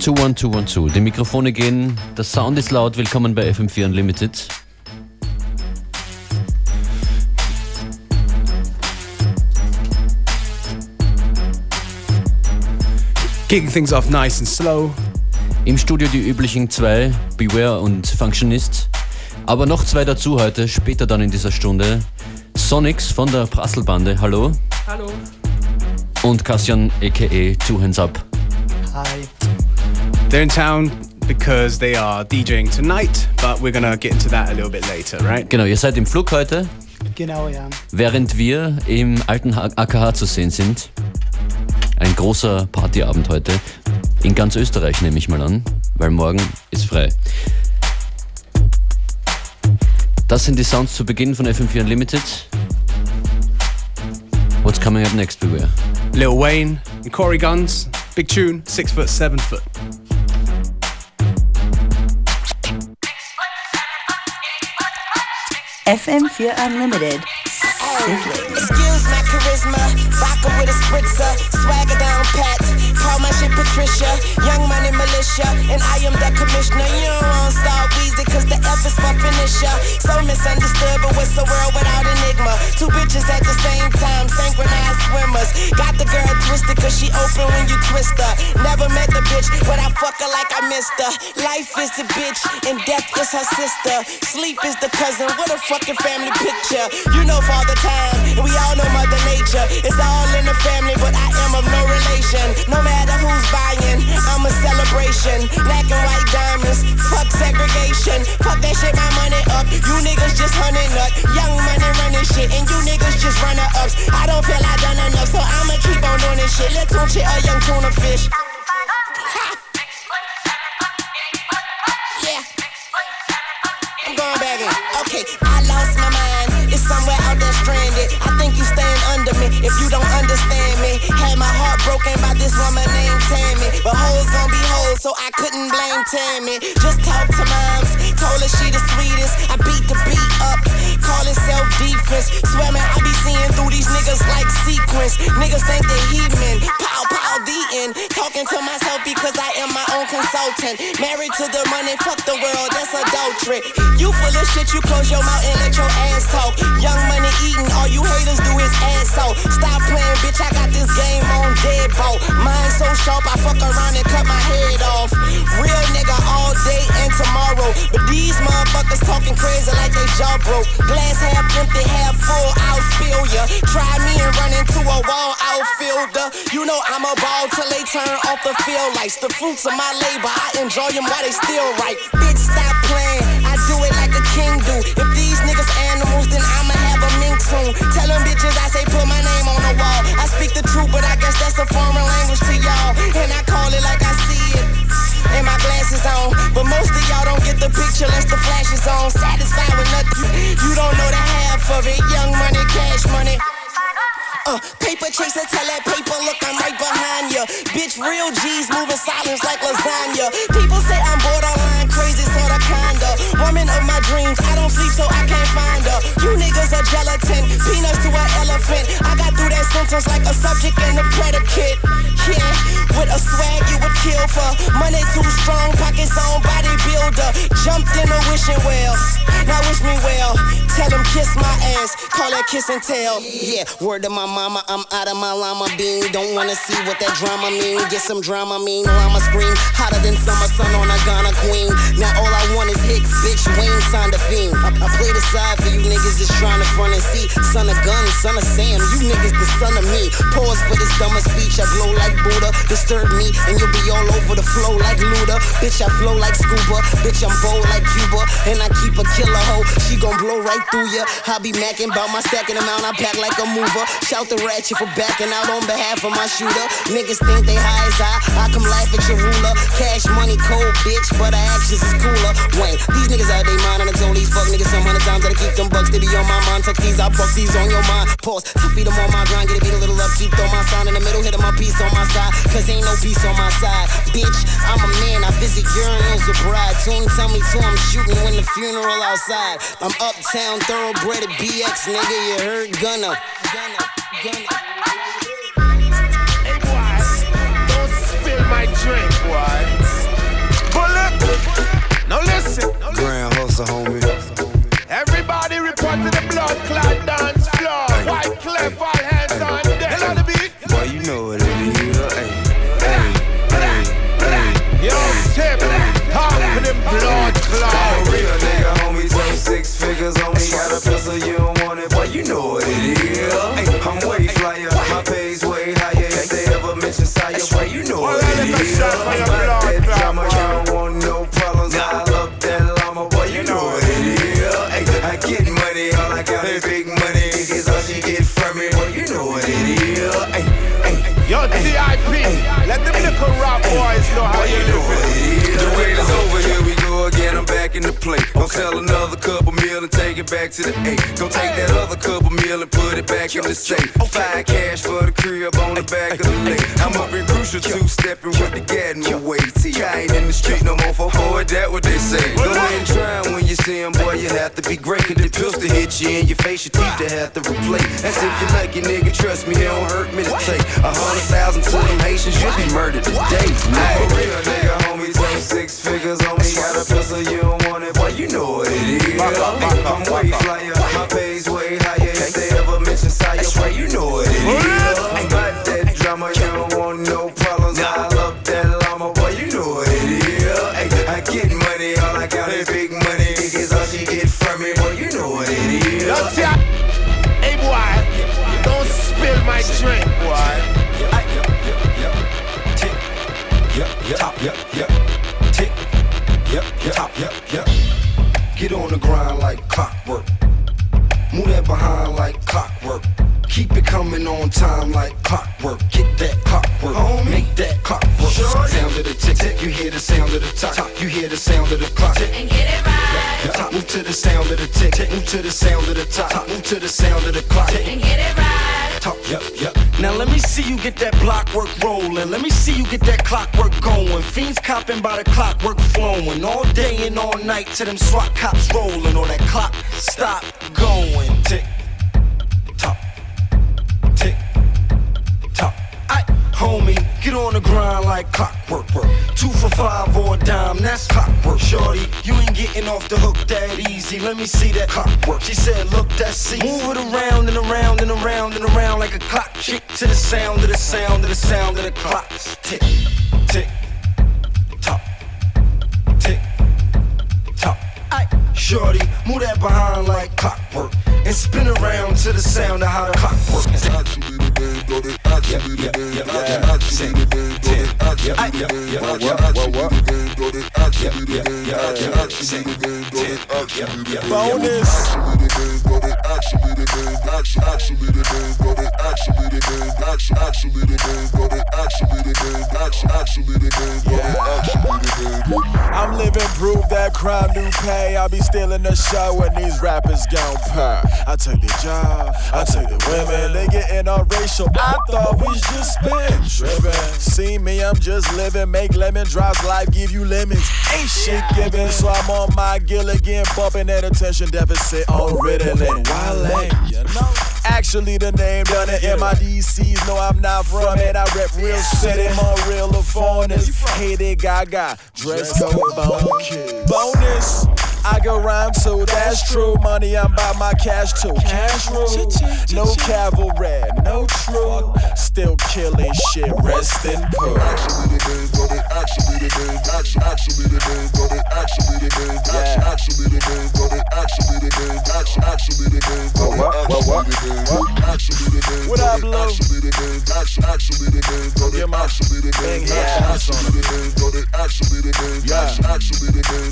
One, two, one, two, one, two. Die Mikrofone gehen, der Sound ist laut. Willkommen bei FM4 Unlimited. Kicking things off nice and slow. Im Studio die üblichen zwei, Beware und Functionist. Aber noch zwei dazu heute, später dann in dieser Stunde. Sonics von der Prasselbande, hallo. Hallo. Und Kassian aka Two Hands Up. Hi. They're in town because they are DJing tonight, but we're gonna get into that a little bit later, right? Genau, ihr seid im Flug heute, Genau, ja. während wir im alten AKH zu sehen sind. Ein großer Partyabend heute. In ganz Österreich nehme ich mal an, weil morgen ist frei. Das sind die Sounds zu Beginn von FM4 Unlimited. What's coming up next, Beware? Lil Wayne and Corey Guns, big tune, six foot, seven foot. FM4 Unlimited. Sizzling. Excuse my charisma, vodka with a spritzer, swagger down pat. Call my shit Patricia, young money militia, and I am the commissioner. You don't want star Weezy, cause the F is finisher. So misunderstood, but what's a world without enigma? Two bitches at the same time, synchronized swimmers. Got the girl twisted, cause she open when you twist her. Never met the bitch, but I fuck her like I missed her. Life is the bitch, and death is her sister. Sleep is the cousin, what a fucking family picture. You know father time, and we all know mother nature. It's all in the family, but I am of no relation. No matter who's buying, I'm a celebration. Black and white diamonds, fuck segregation. Fuck that shit, my money up. You niggas just hunting up. Young money running shit, and you niggas just runner ups. I don't feel I done enough, so I'ma keep on doing this shit. Let's shit a young tuna fish. Yeah. I'm going back in. Okay, I lost my mind. It's somewhere out there stranded. I think you staying under me if you don't understand me. Had my heart broken by this woman named Tammy. But hoes gon' be hoes, so I couldn't blame Tammy. Just talk to moms, told her she the sweetest. I beat the beat up, call it self defense. Swear I be seeing through these niggas like sequence. Niggas think they heathen. Pow, pow, the end. Talking to myself because I am my own consultant. Married to the money, fuck the world, that's adultery. You full of shit, you close your mouth and let your ass talk. Young money eating, all you haters do is ass out. Stop playing, bitch, I got this game on deadbolt. Mine so sharp, I fuck around and cut my head off. Real nigga all day and tomorrow. But these motherfuckers talking crazy like they jaw broke. Glass half empty, half full, I'll spill ya. Try me and run into a wall outfielder. You know I'm a ball till they turn off the field lights. The fruits of my labor, I enjoy them while they still right. Bitch, stop playing. I do it like a king do. If these niggas animals, then I'ma have a mink soon. Tell them bitches I say put my name on the wall. I speak the truth, but I guess that's a foreign language to y'all. And I call it like I see it. And my glasses on. But most of y'all don't get the picture unless the flash is on. You don't know the half of it. Young money, cash money. Uh, paper chaser, tell that paper, look, I'm right behind ya. Bitch, real G's moving silence like lasagna. People say I'm borderline crazy, sorta kinda. Woman of my dreams, I don't sleep so I can't find her. You niggas are gelatin, peanuts to an elephant. I got through that sentence like a subject and a predicate. Yeah, with a swag you would kill for. Money too strong, pockets on bodybuilder. Jumped in a wishing well. Now wish me well. Tell him kiss my ass, call that kiss and tell. Yeah, word to my mama, I'm out of my llama bean. Don't wanna see what that drama mean. Get some drama mean, llama scream. Hotter than summer sun on a Ghana queen. Now all I want is hicks, bitch. Wayne signed a fiend. I, I play the side for you niggas just trying to front and see. Son of gun, son of Sam, you niggas the son of me. Pause for this dumber speech. I glow like Buddha. Disturb me, and you'll be all over the flow like Luda. Bitch, I flow like scuba. Bitch, I'm bold like Cuba. And I keep a killer hoe. She gon' blow right through ya. I be macking about my stacking amount. I pack like a mover. Shout the ratchet for backing out on behalf of my shooter. Niggas think they high as I. I come laugh at your ruler. Cash money cold, bitch, but our actions is cooler. Wayne, these niggas out they mind, and I told these fuck niggas some hundred times that I keep them bucks. They be on my my mind. take these, I broke these on your mind. Pause to feed them on my grind. Get a beat a little upkeep. Throw my sign in the middle, hit my piece on my side. Cause ain't no peace on my side. Bitch, I'm a man. I visit urinals with bride. Tune, tell me to, I'm shooting when the funeral outside. I'm uptown, thoroughbred at BX, nigga. You heard Gunna. Gunna, gonna, boy. Don't spill my drink, boy. Bullet. Now listen. Grand hustle, homie blood clad dance. Back to the eight. Go take that other couple meal and put it back in the safe. Five cash for the crib on the back of the lake. I'm up in crucial two stepping with the Gatton way. See, I ain't in the street no more for forward, that what they say. Go ahead and try when you see him, boy, you have to be great. Cause the pistol hit you in your face, your teeth to have to replace. That's if you like it, nigga, trust me, it don't hurt me to take. A hundred thousand to them Haitians, you'll be murdered today. For real, nigga, homie, throw six figures on me. Got a pistol, you don't you know what it is. I'm way flyer, You hear the sound of the clock. and get it right, Top. Move to the sound of the tick. tick. Move to the sound of the top. top. Move to the sound of the clock. and get it right. Talk, yep, yep. Now let me see you get that block work rolling. Let me see you get that clockwork going. Fiends copping by the clockwork flowing. All day and all night till them SWAT cops rolling. Or that clock stop going. Tick, grind like clockwork. Work. Two for five or a dime, that's clockwork. Shorty, you ain't getting off the hook that easy. Let me see that clockwork. She said, look, that's easy. Move it around and around and around and around like a clock. Chick to the sound of the sound of the sound of the clocks. Tick, tick, tock, tick, tock. Shorty, move that behind like clockwork and spin around to the sound of how the clock works. Bonus. That crime do pay. I'll be stealing the show when these rappers gon' pay. I take the job, I take the women. They getting all racial. I thought we just spin tripping. See me, I'm just living. Make lemon drops, life give you lemons. Ain't shit given, so I'm on my Gilligan, bumping at attention deficit on Ritalin. Wale, you know. Actually, the name done it. MIDCs no, I'm not from it. I rep real city, my real foreigners. Hey, they gaga, dress code bone. Bonus. I go rhyme too, that's true. Money, I'm by my cash too. Cash rule, no cavalry, no true. Still killing shit, rest in peace. Actually the got. Actually What up. Lou? Actually the name, actually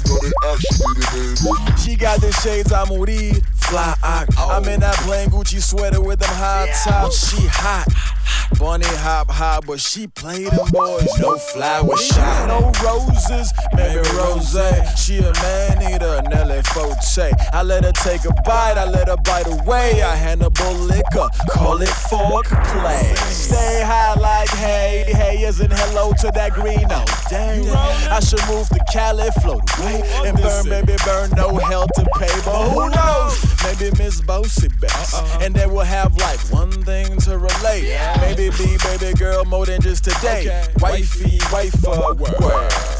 actually the. She got the shades I'm Uri, fly ock. I'm in that plain Gucci sweater with them high tops. She hot. Bunny hop high, but she play them boys. No flower shot, no roses, maybe rose. She a man eater, Nelly Forte. I let her take a bite, I let her bite away. I Hannibal liquor, call it fork play. Stay high like hey, hey, isn't hello to that green. Oh, dang. I should move to Cali, float away, and burn, baby, burn, no hell to pay. But who knows? Maybe Miss Bossy best. And then we'll have like one thing to relate. Maybe be baby girl more than just today. Wifey, wife, uh, word.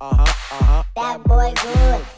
Uh-huh, uh-huh. That boy good.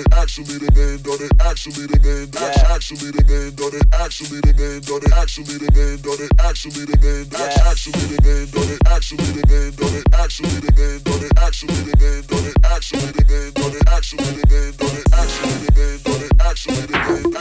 it, actually the name, done it, actually the name, that's yeah. actually the name, done it, actually the name, done it, actually the name, done it, actually the name, that's yeah. actually the name, done it, actually the name, done it, actually the name, done it, actually the name, done it, actually the name, done it, actually the name, done it, actually the name, done it, actually the name.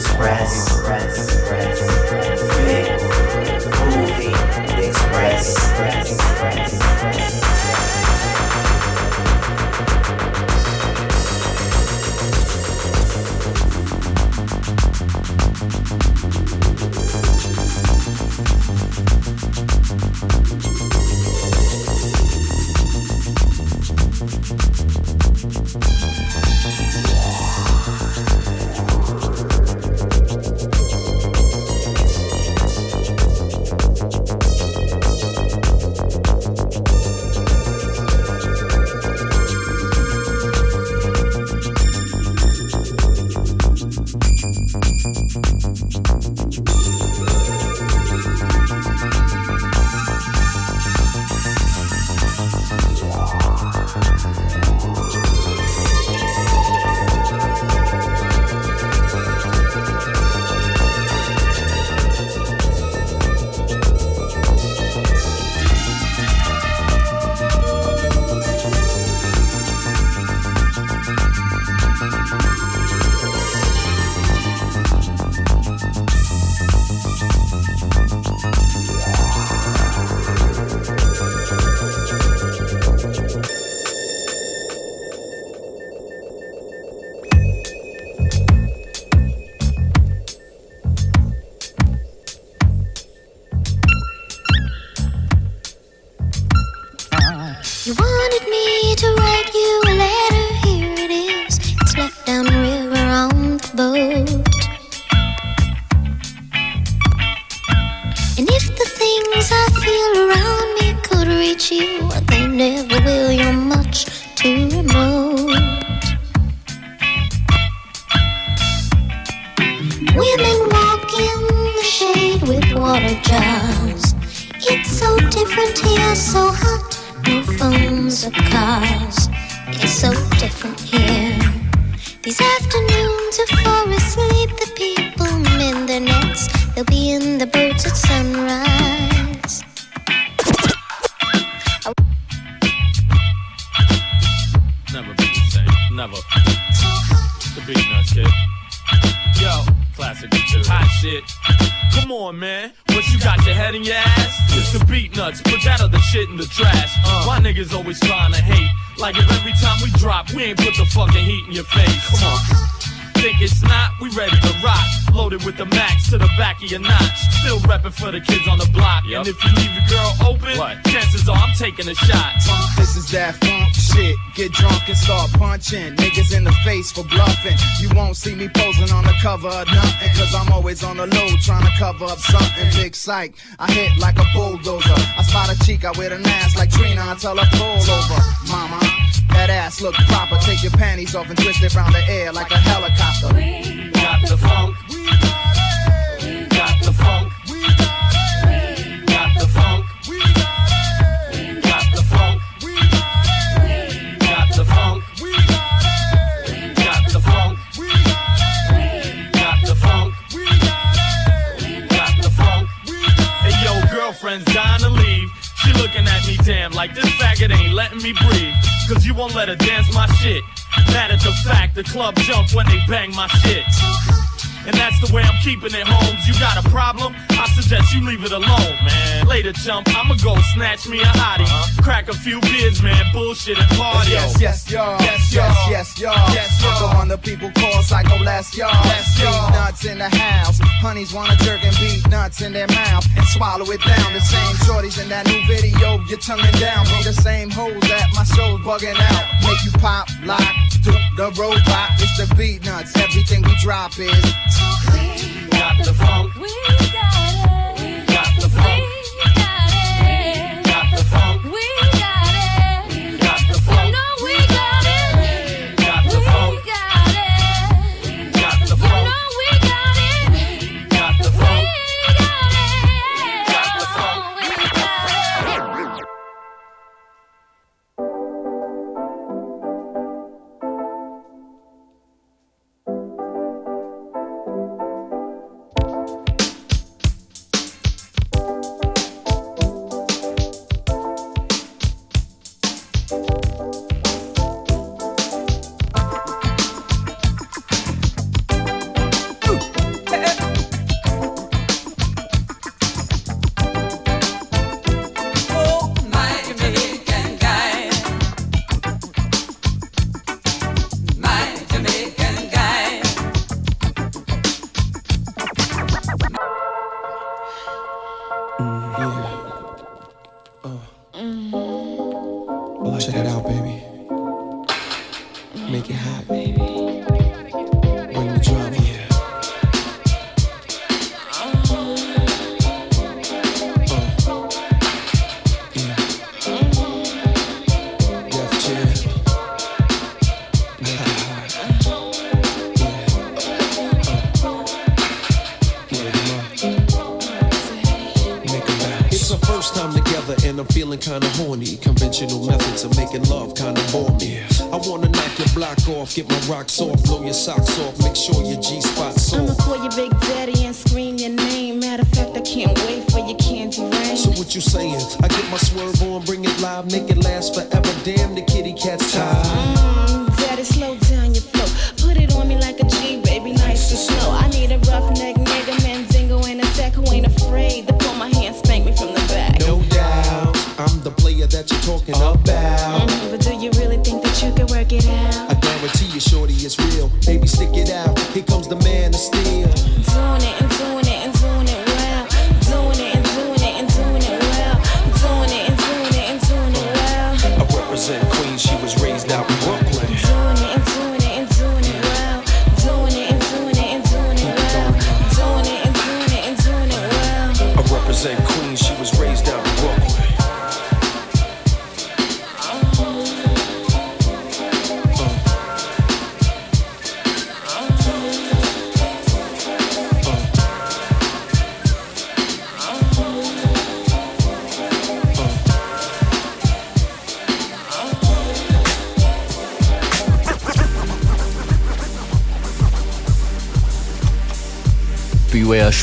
express. express. me to write you a letter. Here it is. It's left on the boat. And if the things I feel around me could reach you, they never will. You're much too remote. Women walk in the shade with water. It's so different here, so hot. No phones or cars. It's so different here. These afternoons are for asleep. The people mend their nets. They'll be in the boats at sunrise. Never be the same. Never. The nuts, kid. Yo, classic too. Hot shit. Come on, man. What you got your head in your ass? It's the Beatnuts. Put that other shit in the trash. Uh. Why niggas always trying to hate? Like if every time we drop, we ain't put the fucking heat in your face. Come on. Think it's not? We ready to rock. Loaded with the max to the back of your notch. Still reppin' for the kids on the block. And if you leave your girl open, chances are I'm taking a shot. This is that funk shit. Get drunk and start punching. Niggas in the face for bluffing. You won't see me posing on the cover of nothing. Cause I'm always on the low trying to cover up something. Big psych. I hit like a bulldozer. I spot a chica with an ass like Trina. I tell her pull over. Mama, that ass look proper. Take your panties off and twist it around the air like a helicopter. We Got the funk. We got, it. We Got the funk. The club jump when they bang my shit. And that's the way I'm keeping it, Holmes. You got a problem? I suggest you leave it alone, man. Later, chump, I'ma go snatch me a hottie. Uh-huh. Crack a few beers, man. Bullshit and party. Yes, yes, y'all. Yes, yes, yes, y'all. Yes, y'all. The one the people call psycho less y'all. Yes, y'all. nuts in the house. Honeys wanna jerk and beat nuts in their mouth and swallow it down. The same shorties in that new video, you're tonguing down. Be the same hoes that my show's bugging out. Make you pop, lock, do the robot. It's the Beatnuts. Everything we drop is. Got the funk. We got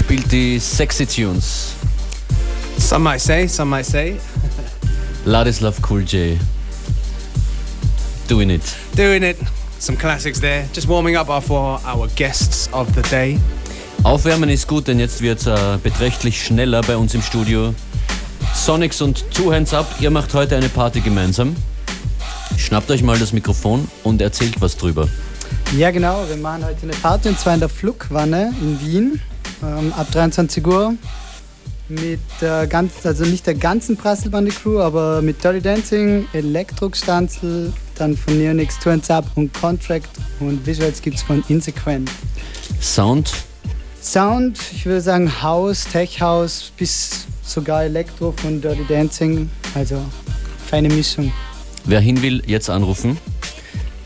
Spielt die sexy Tunes. Some might say, some might say. Ladislav Cool J. Doing it. Doing it. Some classics there. Just warming up for our guests of the day. Aufwärmen ist gut, denn jetzt wird es äh, beträchtlich schneller bei uns im Studio. Sonics und Two Hands Up, ihr macht heute eine Party gemeinsam. Schnappt euch mal das Mikrofon und erzählt was drüber. Ja, genau. Wir machen heute eine Party und zwar in der Flugwanne in Wien ähm, ab 23 Uhr. Mit der ganz, also nicht der ganzen Prasselbande-Crew, aber mit Dirty Dancing, Elektrokstanzel, dann von Neonix, Hands Up und Contract und Visuals gibt's von Insequent. Sound, Sound, ich würde sagen House, Tech House bis sogar Elektro von Dirty Dancing. Also feine Mischung. wer hin will, jetzt anrufen.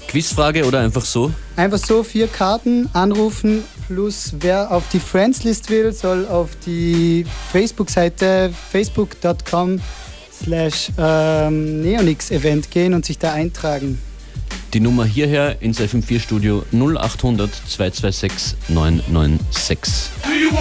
Quizfrage oder einfach so? Einfach so vier Karten anrufen, plus. Wer auf die Friends-List will, soll auf die Facebook-Seite facebook.com slash ähm, Neonix-Event gehen und sich da eintragen. Die Nummer hierher ins FM4 Studio 0800 226 996. Do you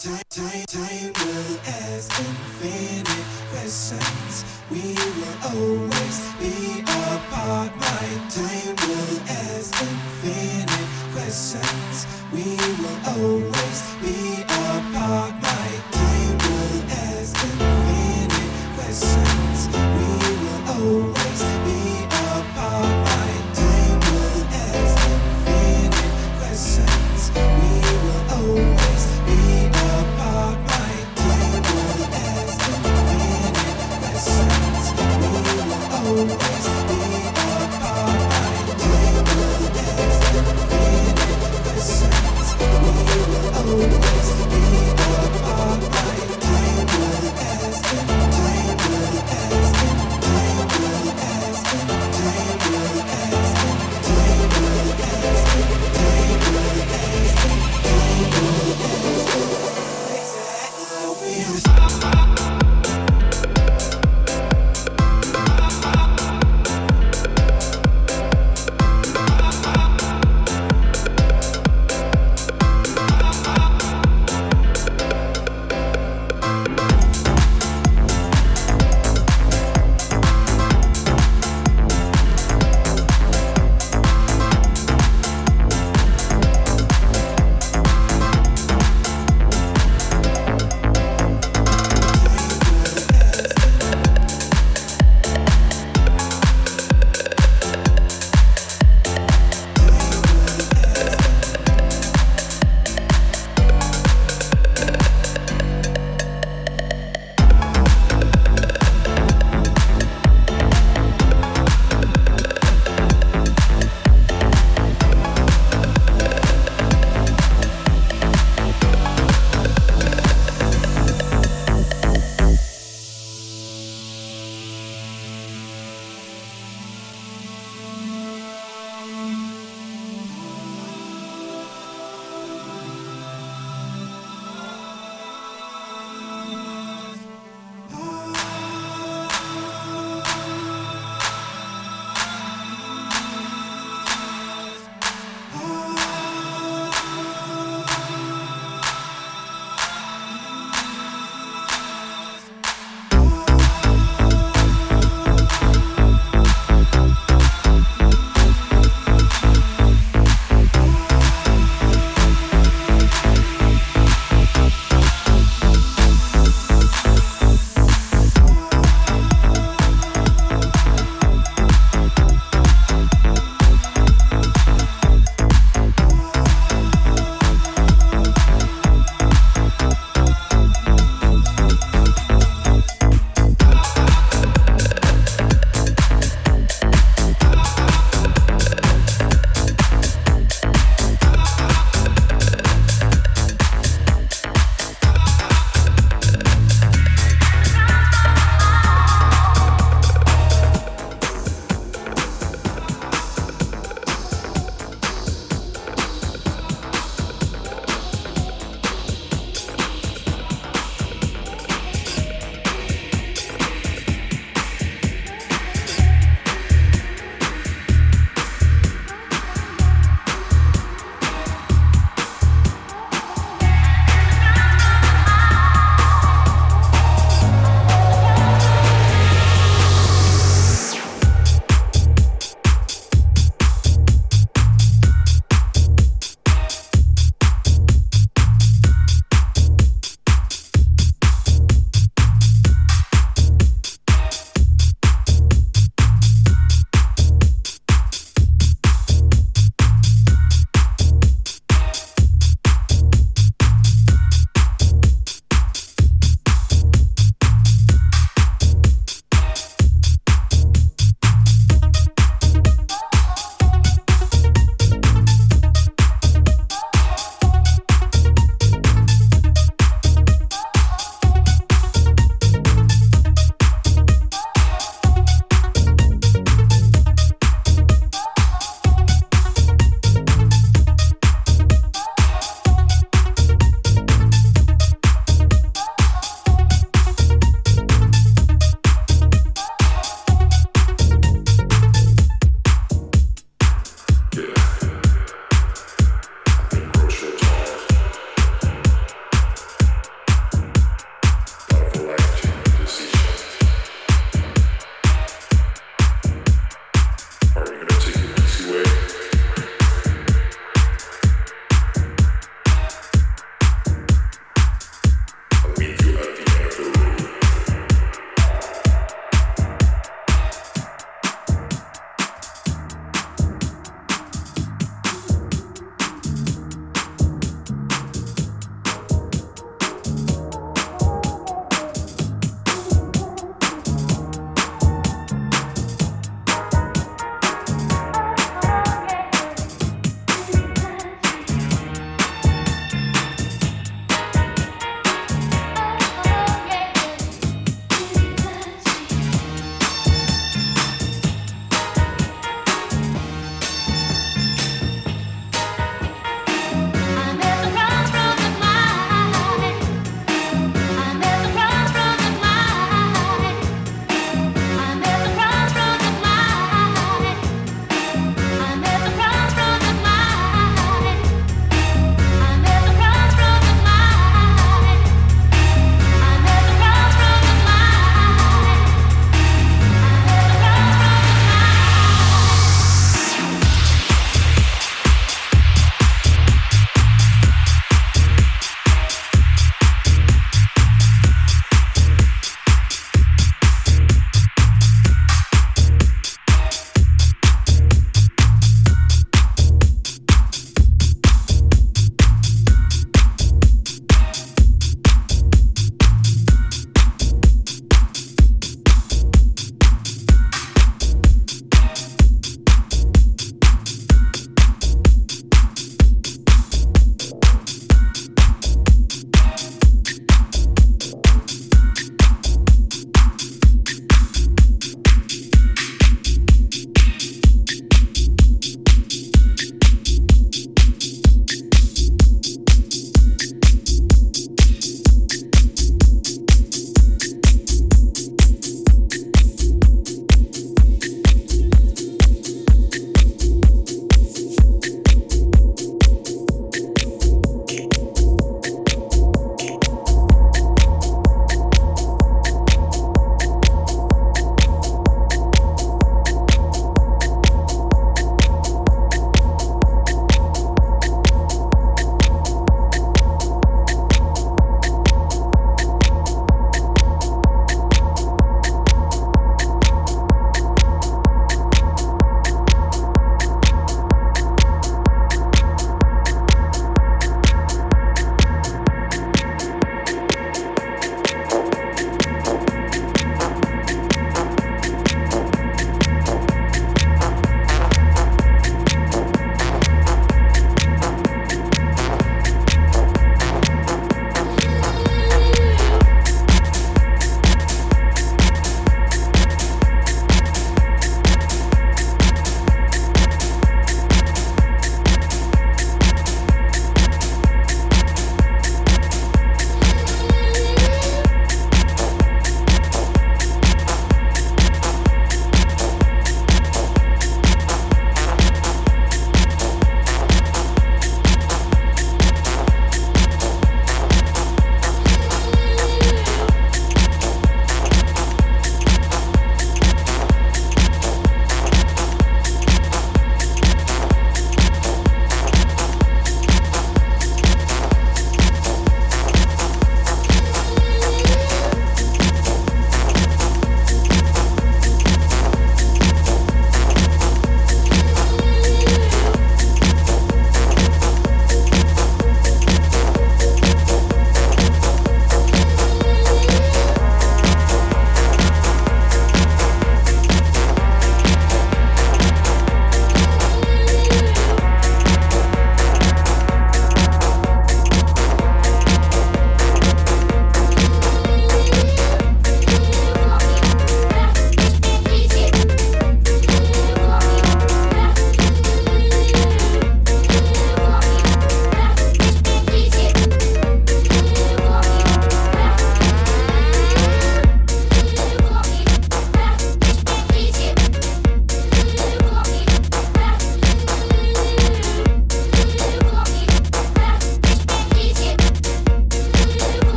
Time, time will ask infinite questions. We will always be apart. My time will ask infinite questions. We will always be apart. My time will ask infinite questions. We will always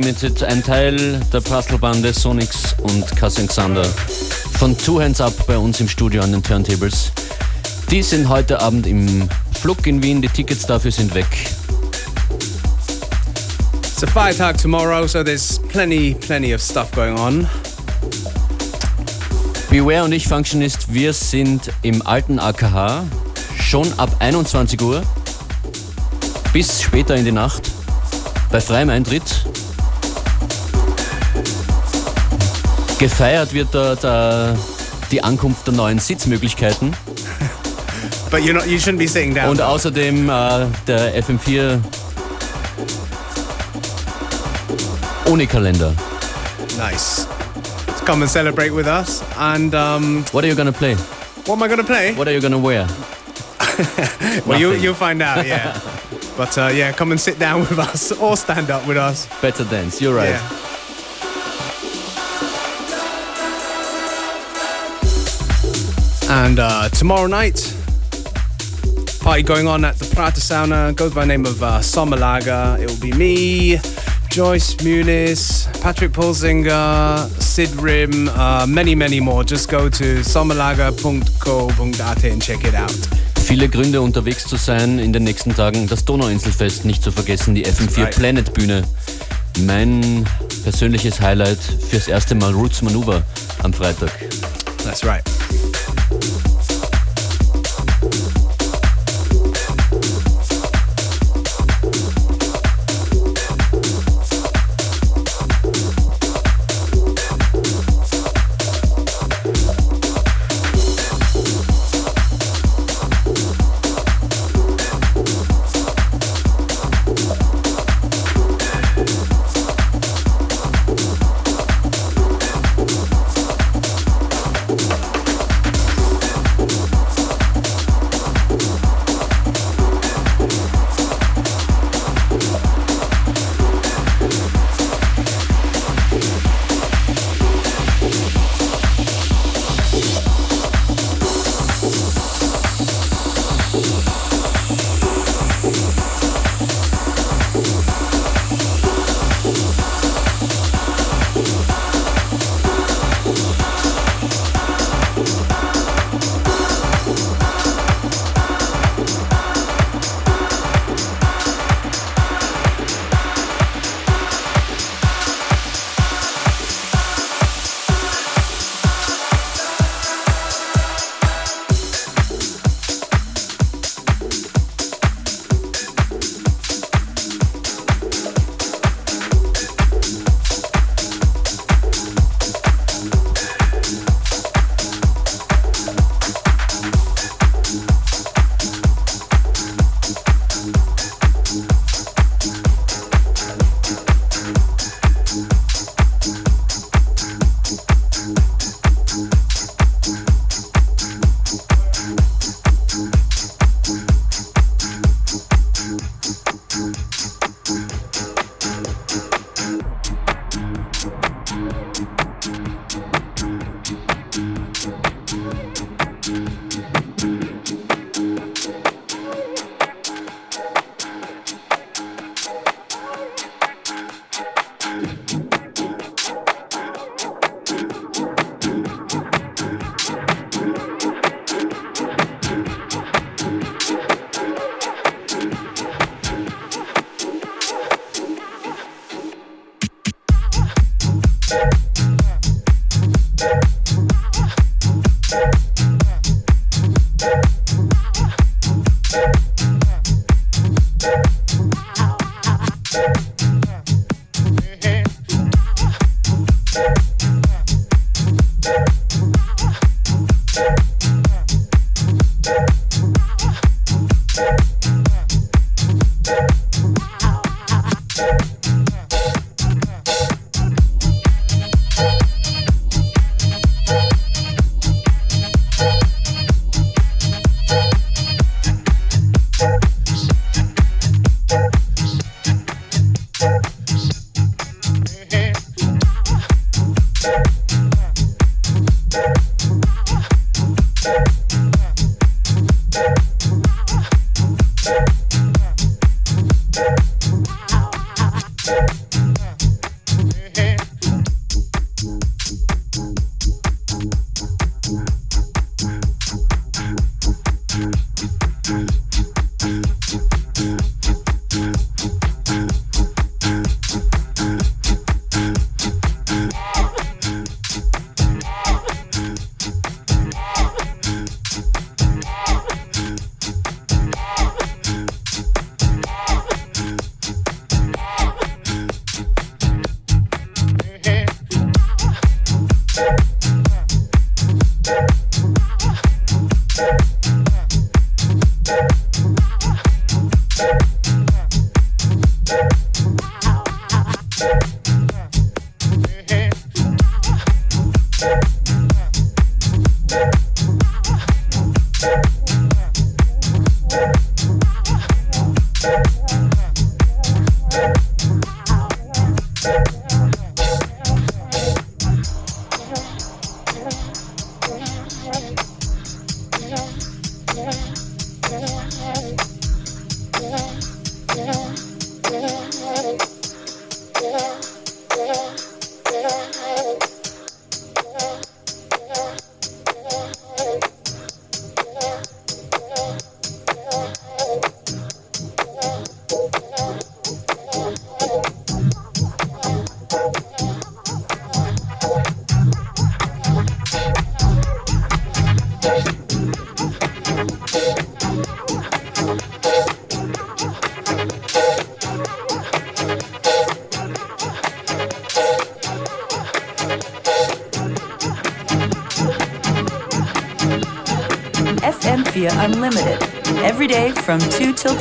FM4 Unlimited, ein Teil der Prasselbande Sonics und Cousin Xander von Two Hands Up bei uns im Studio an den Turntables. Die sind heute Abend im Flug in Wien, die Tickets dafür sind weg. It's a fire tag tomorrow, so there's plenty, plenty of stuff going on. Beware und ich, Functionist, wir sind im alten AKH schon ab 21 Uhr bis später in die Nacht bei freiem Eintritt. Gefeiert wird dort äh, die Ankunft der neuen Sitzmöglichkeiten. But you're not, you shouldn't be sitting down. Und außerdem äh, der FM4 ohne Kalender. Nice. So come and celebrate with us. And um, What are you gonna play? what am I gonna play? What are you gonna wear? Well, you, you'll find out. Yeah. but uh, yeah, come and sit down with us or stand up with us. Better dance, you're right. Yeah. And uh, tomorrow night, party going on at the Pratersauna. Goes by the name of uh, Sommerlager. It will be me, Joyce Muniz, Patrick Pulsinger, Sid Rim, uh, many, many more. Just go to sommerlager.co.at and check it out. Viele Gründe unterwegs zu sein in den nächsten Tagen. Das Donauinselfest nicht zu vergessen, die FM4 Right. Planet Bühne. Mein persönliches Highlight fürs erste Mal Roots Manuva am Freitag. That's right.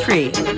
2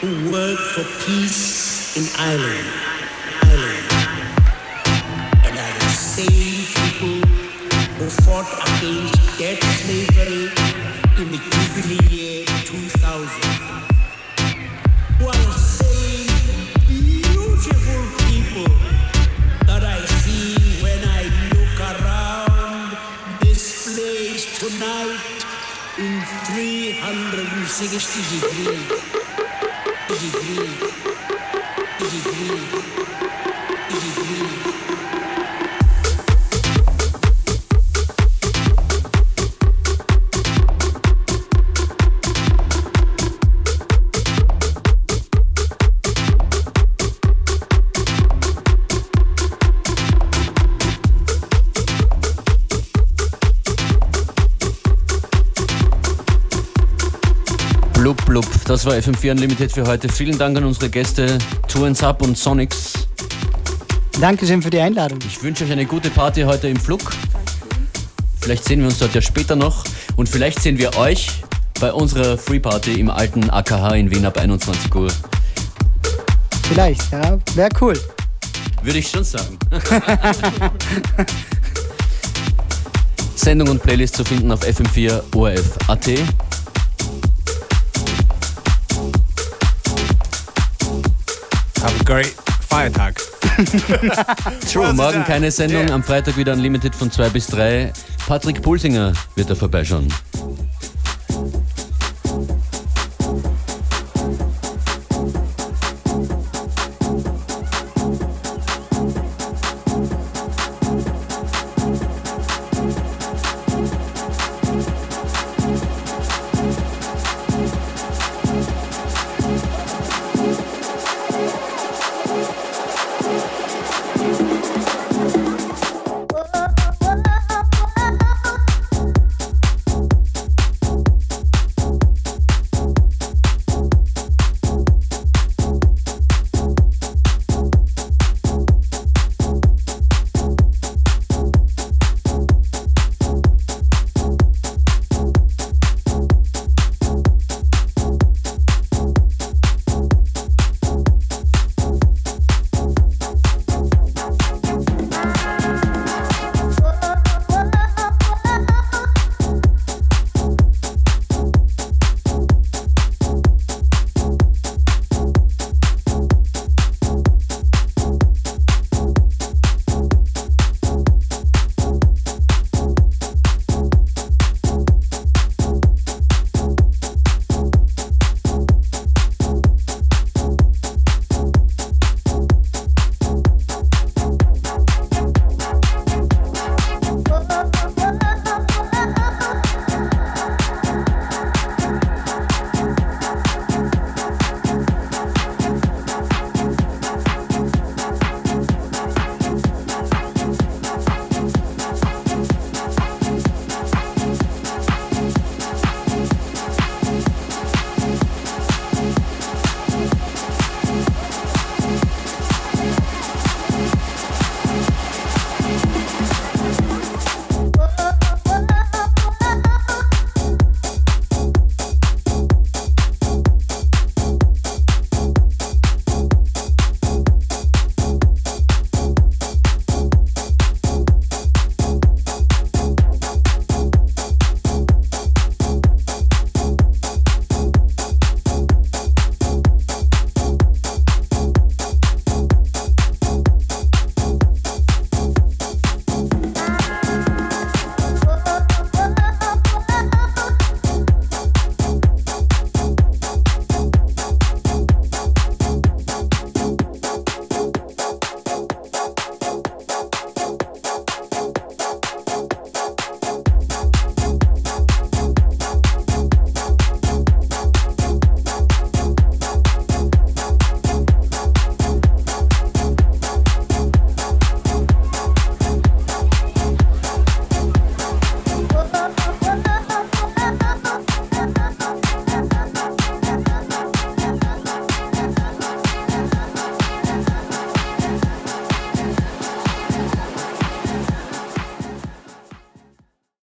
till 3. for peace in Ireland. Ireland. And are the same people who fought against death slavery in the Jubilee year 2000. Who are the same beautiful people that I see when I look around this place tonight in 360 degrees. Degrees. Degrees. Degrees. Das war FM4 Unlimited für heute. Vielen Dank an unsere Gäste and Up und Sonics. Dankeschön für die Einladung. Ich wünsche euch eine gute Party heute im Flug. Vielleicht sehen wir uns dort ja später noch. Und vielleicht sehen wir euch bei unserer Free Party im alten AKH in Wien ab 21 Uhr. Vielleicht, ja. Wäre cool. Würde ich schon sagen. Sendung und Playlist zu finden auf FM4 Have a great Feiertag. True, morgen keine Sendung, am Freitag wieder Unlimited von 2 bis 3. Patrick Pulsinger wird da vorbeischauen.